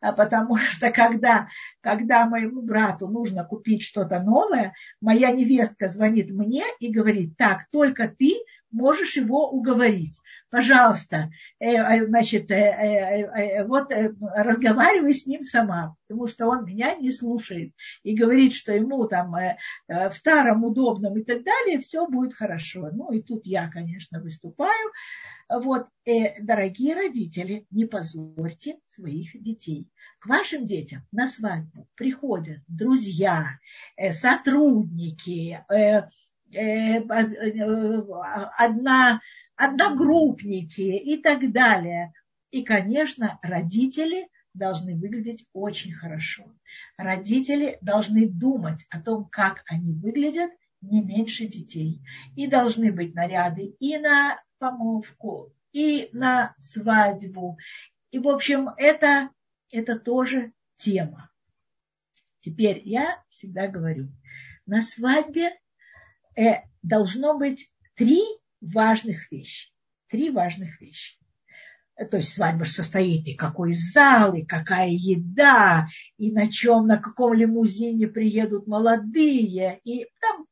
А потому что когда, когда моему брату нужно купить что-то новое, моя невестка звонит мне и говорит, так, только ты можешь его уговорить. Пожалуйста, э, э, значит, э, вот разговаривай с ним сама, потому что он меня не слушает и говорит, что ему там в старом удобном и так далее все будет хорошо. Ну и тут я, конечно, выступаю. Вот, дорогие родители, не позорьте своих детей. К вашим детям на свадьбу приходят друзья, сотрудники, Э, э, одна, одногруппники и так далее. И, конечно, родители должны выглядеть очень хорошо. Родители должны думать о том, как они выглядят, не меньше детей. И должны быть наряды и на помолвку, и на свадьбу. И, в общем, это, это тоже тема. Теперь я всегда говорю, на свадьбе э, должно быть три важных вещи. Три важных вещи. Э, то есть свадьба состоит и какой зал, и какая еда, и на чем, на каком лимузине приедут молодые, и там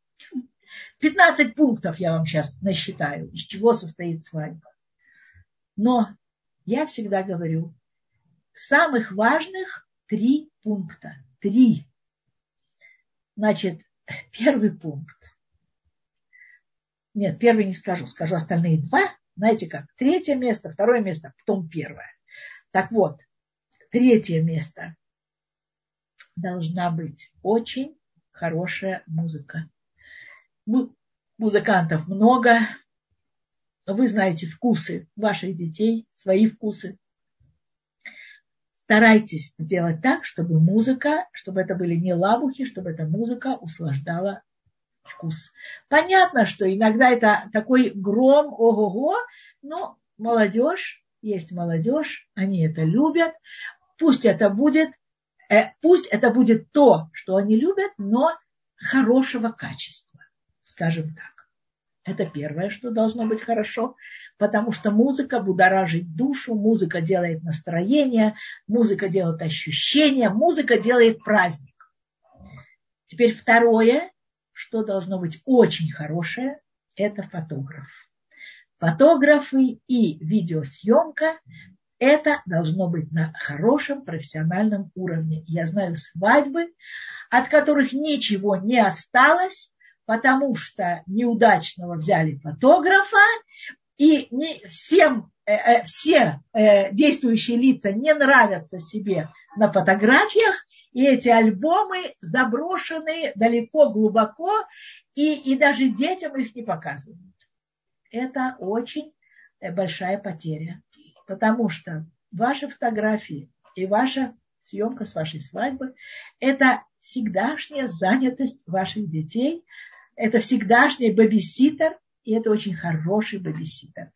15 пунктов я вам сейчас насчитаю, из чего состоит свадьба. Но я всегда говорю, самых важных три пункта. Три. Значит, первый пункт. Нет, первый не скажу, скажу остальные два. Знаете как? Третье место, второе место, потом первое. Так вот, третье место должна быть очень хорошая музыка. Музыкантов много. Вы знаете вкусы ваших детей, свои вкусы старайтесь сделать так, чтобы музыка, чтобы это были не лабухи, чтобы эта музыка услаждала вкус. Понятно, что иногда это такой гром, ого-го, но молодежь, есть молодежь, они это любят. Пусть это будет, э, пусть это будет то, что они любят, но хорошего качества, скажем так. Это первое, что должно быть хорошо, потому что музыка будоражит душу, музыка делает настроение, музыка делает ощущение, музыка делает праздник. Теперь второе, что должно быть очень хорошее, это фотограф. Фотографы и видеосъемка – это должно быть на хорошем профессиональном уровне. Я знаю свадьбы, от которых ничего не осталось, потому что неудачного взяли фотографа, и не всем, э, э, все э, действующие лица не нравятся себе на фотографиях, и эти альбомы заброшены далеко, глубоко, и, и даже детям их не показывают. Это очень большая потеря, потому что ваши фотографии и ваша съемка с вашей свадьбы – это всегдашняя занятость ваших детей – это всегдашний бабиситер, и это очень хороший бабиситер.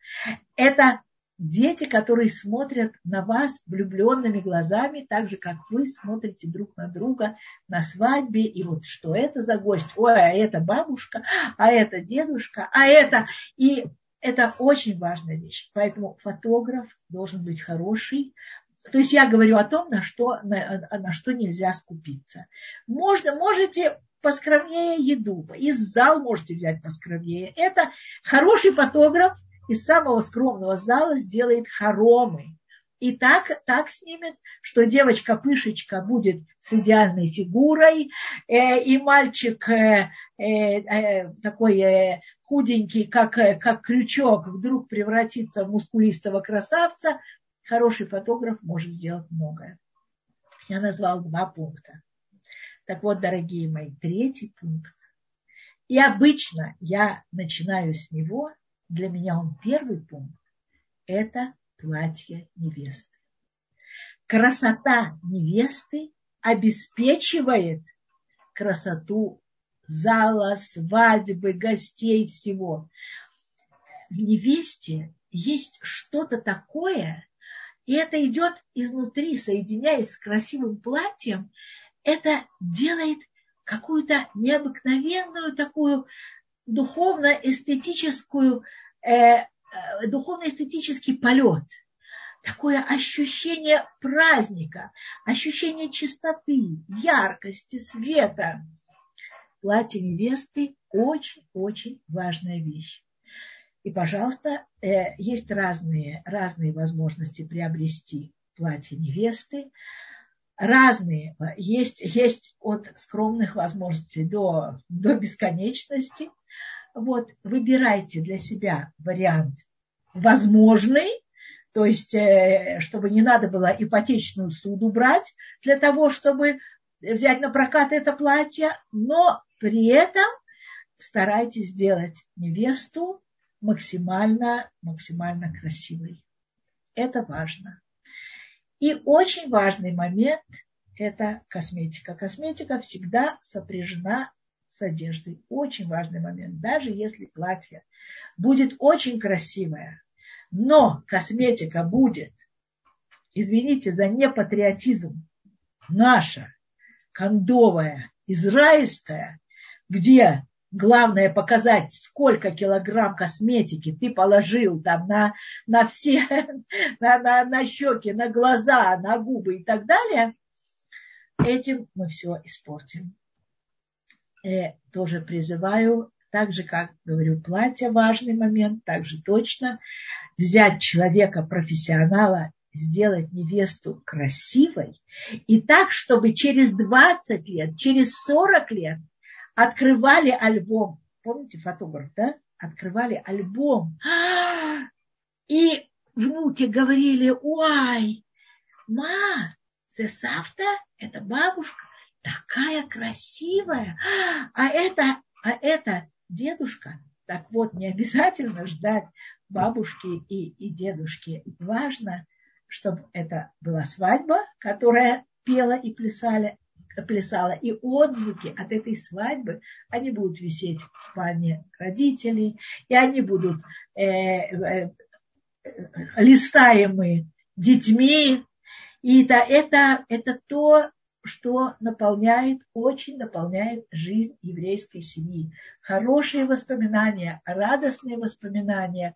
Это дети, которые смотрят на вас влюбленными глазами, так же, как вы смотрите друг на друга на свадьбе, и вот что это за гость, ой, а это бабушка, а это дедушка, а это... И это очень важная вещь. Поэтому фотограф должен быть хороший, то есть я говорю о том, на что, на, на что нельзя скупиться. Можно, можете поскромнее еду. Из зал можете взять поскромнее. Это хороший фотограф из самого скромного зала сделает хоромы. И так, так снимет, что девочка-пышечка будет с идеальной фигурой, э, и мальчик э, э, э, такой э, худенький, как, э, как крючок, вдруг превратится в мускулистого красавца. Хороший фотограф может сделать многое. Я назвал два пункта. Так вот, дорогие мои, третий пункт. И обычно я начинаю с него, для меня он первый пункт, это платье невесты. Красота невесты обеспечивает красоту зала, свадьбы, гостей, всего. В невесте есть что-то такое, и это идет изнутри, соединяясь с красивым платьем, это делает какую-то необыкновенную такую духовно-эстетическую, э, э, духовно-эстетический полет. Такое ощущение праздника, ощущение чистоты, яркости, света. Платье невесты очень-очень важная вещь. И, пожалуйста, э, есть разные, разные возможности приобрести платье невесты разные. Есть, есть от скромных возможностей до, до бесконечности. Вот, выбирайте для себя вариант возможный, то есть, э, чтобы не надо было ипотечную суду брать для того, чтобы взять на прокат это платье, но при этом старайтесь сделать невесту максимально, максимально красивой. Это важно. И очень важный момент – это косметика. Косметика всегда сопряжена с одеждой. Очень важный момент. Даже если платье будет очень красивое, но косметика будет, извините за непатриотизм, наша, кондовая, израильская, где Главное показать, сколько килограмм косметики ты положил там на, на все, на, на, на щеки, на глаза, на губы и так далее. Этим мы все испортим. И э, тоже призываю так же, как, говорю, платье важный момент, так же точно взять человека, профессионала, сделать невесту красивой, и так, чтобы через 20 лет, через 40 лет открывали альбом. Помните фотограф, да? Открывали альбом. И внуки говорили, ой, ма, это Савта, это бабушка, такая красивая, а это, а это дедушка. Так вот, не обязательно ждать бабушки и, и дедушки. Важно, чтобы это была свадьба, которая пела и плясали, плясала, и отзвуки от этой свадьбы, они будут висеть в спальне родителей, и они будут э, э, листаемы детьми, и это, это, это то, что наполняет, очень наполняет жизнь еврейской семьи. Хорошие воспоминания, радостные воспоминания,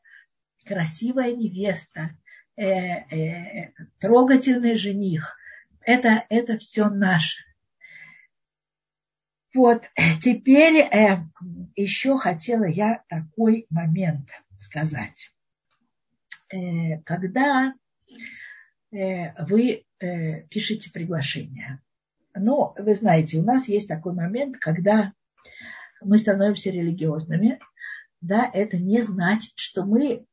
красивая невеста, э, э, трогательный жених. Это, это все наше. Вот, теперь э, еще хотела я такой момент сказать. Э, когда э, вы э, пишете приглашение, но вы знаете, у нас есть такой момент, когда мы становимся религиозными, да, это не значит, что мы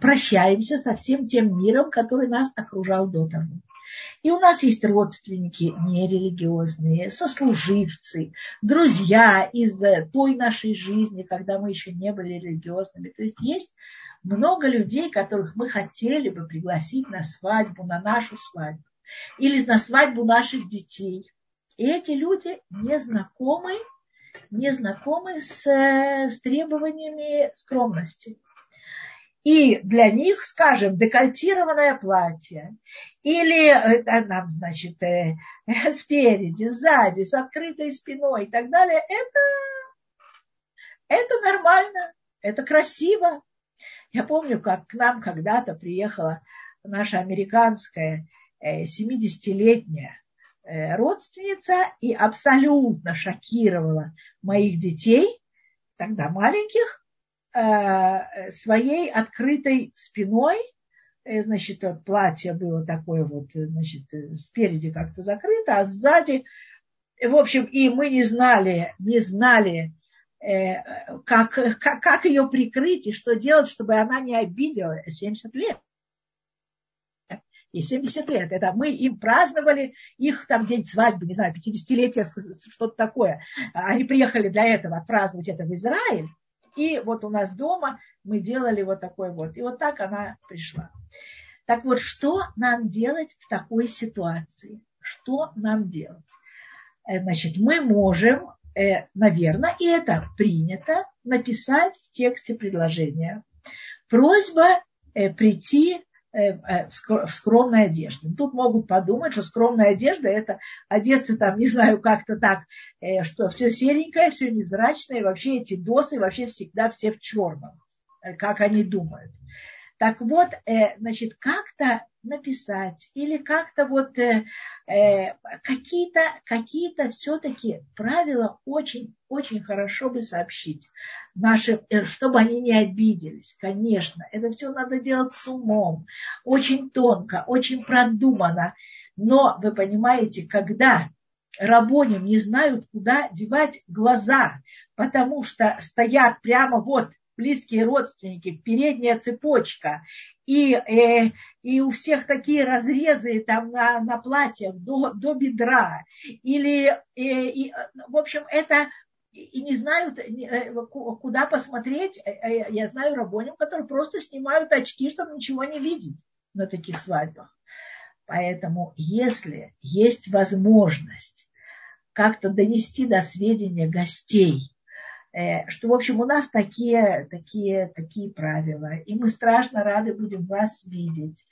прощаемся со всем тем миром, который нас окружал до того. И у нас есть родственники нерелигиозные, сослуживцы, друзья из той нашей жизни, когда мы еще не были религиозными. То есть есть много людей, которых мы хотели бы пригласить на свадьбу, на нашу свадьбу или на свадьбу наших детей. И эти люди не знакомы, не знакомы с, с требованиями скромности. И для них, скажем, декольтированное платье или э, нам, значит, э, спереди, сзади, с открытой спиной и так далее, это, это нормально, это красиво. Я помню, как к нам когда-то приехала наша американская 70-летняя э, родственница и абсолютно шокировала моих детей, тогда маленьких, Э, своей открытой спиной, э, значит, платье было такое вот, значит, спереди как-то закрыто, а сзади, в общем, и мы не знали, не знали, э, как, как, как ее прикрыть и что делать, чтобы она не обидела 70 лет. И 70 лет. Это мы им праздновали их там день свадьбы, не знаю, 50-летие, что-то такое. Они приехали для этого, отпраздновать это в Израиль. И вот у нас дома мы делали вот такой вот. И вот так она пришла. Так вот, что нам делать в такой ситуации? Что нам делать? Э, значит, мы можем, э, наверное, и это принято, написать в тексте предложения. Просьба э, прийти в скромной одежде. Тут могут подумать, что скромная одежда это одеться там, не знаю, как-то так, э, что все серенькое, все невзрачное, вообще эти досы вообще всегда все в черном, как они думают. Так вот, э, значит, как-то написать или как-то вот э, э, какие-то какие все-таки правила очень очень хорошо бы сообщить нашим, чтобы они не обиделись. Конечно, это все надо делать с умом, очень тонко, очень продуманно. Но вы понимаете, когда рабоним не знают, куда девать глаза, потому что стоят прямо вот близкие родственники, передняя цепочка, и, э, и у всех такие разрезы там на, на платьях до, до бедра, или, э, и, в общем, это и не знают, э, куда посмотреть. Э, э, я знаю рабоним, которые просто снимают очки, чтобы ничего не видеть на таких свадьбах. Поэтому, если есть возможность как-то донести до сведения гостей, что, в общем, у нас такие, такие, такие правила, и мы страшно рады будем вас видеть.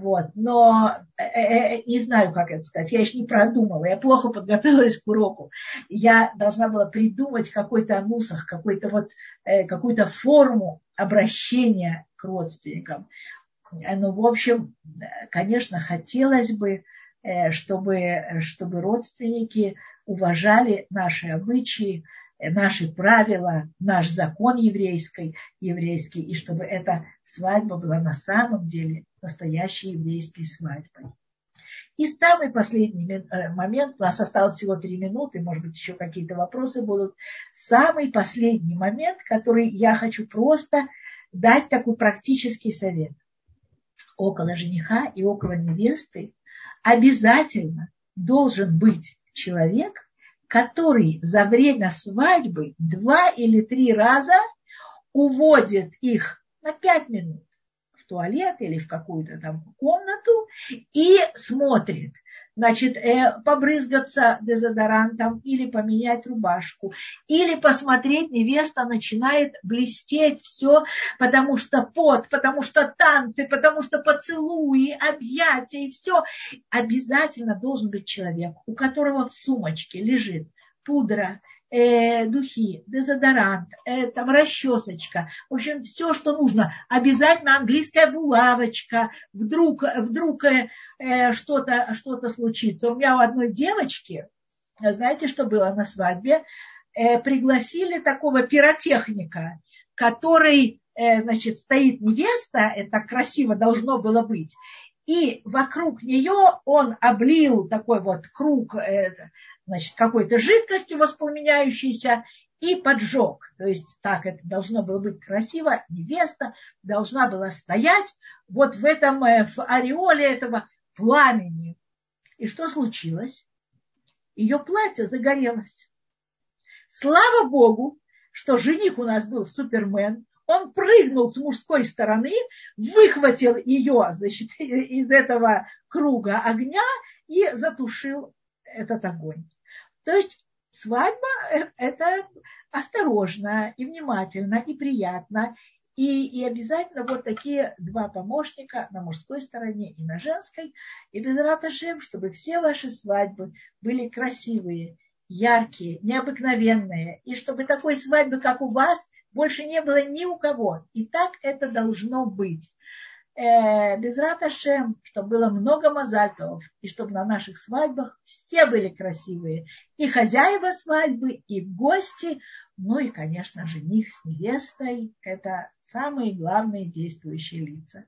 Вот. Но э, э, не знаю, как это сказать, я еще не продумала, я плохо подготовилась к уроку. Я должна была придумать какой-то анусах, какой-то вот, какую-то форму обращения к родственникам. Ну, в общем, конечно, хотелось бы, чтобы, чтобы родственники уважали наши обычаи, наши правила, наш закон еврейский, еврейский, и чтобы эта свадьба была на самом деле настоящей еврейской свадьбой. И самый последний э, момент, у нас осталось всего три минуты, может быть, еще какие-то вопросы будут. Самый последний момент, который я хочу просто дать такой практический совет. Около жениха и около невесты обязательно должен быть человек, который за время свадьбы два или три раза уводит их на пять минут в туалет или в какую-то там комнату и смотрит, значит, э, побрызгаться дезодорантом или поменять рубашку, или посмотреть, невеста начинает блестеть все, потому что пот, потому что танцы, потому что поцелуи, объятия и все. Обязательно должен быть человек, у которого в сумочке лежит пудра, э, духи, дезодорант, э, там расчесочка, в общем, все, что нужно. Обязательно английская булавочка, вдруг, вдруг э, э, что-то что случится. У меня у одной девочки, знаете, что было на свадьбе? Э, пригласили такого пиротехника, который, э, значит, стоит невеста, это красиво должно было быть, и вокруг нее он облил такой вот круг э, значит, какой-то жидкости воспламеняющейся и поджег. То есть так это должно было быть красиво. Невеста должна была стоять вот в этом, э, в ореоле этого пламени. И что случилось? Ее платье загорелось. Слава Богу, что жених у нас был супермен, он прыгнул с мужской стороны, выхватил ее значит, из этого круга огня и затушил этот огонь. То есть свадьба э, – это осторожно и внимательно и приятно. И, и обязательно вот такие два помощника на мужской стороне и на женской. И без раташем, чтобы все ваши свадьбы были красивые, яркие, необыкновенные. И чтобы такой свадьбы, как у вас, больше не было ни у кого. И так это должно быть. Э, без раташем, чтобы было много мозальков, и чтобы на наших свадьбах все были красивые. И хозяева свадьбы, и гости, ну и, конечно, жених с невестой. Это самые главные действующие лица.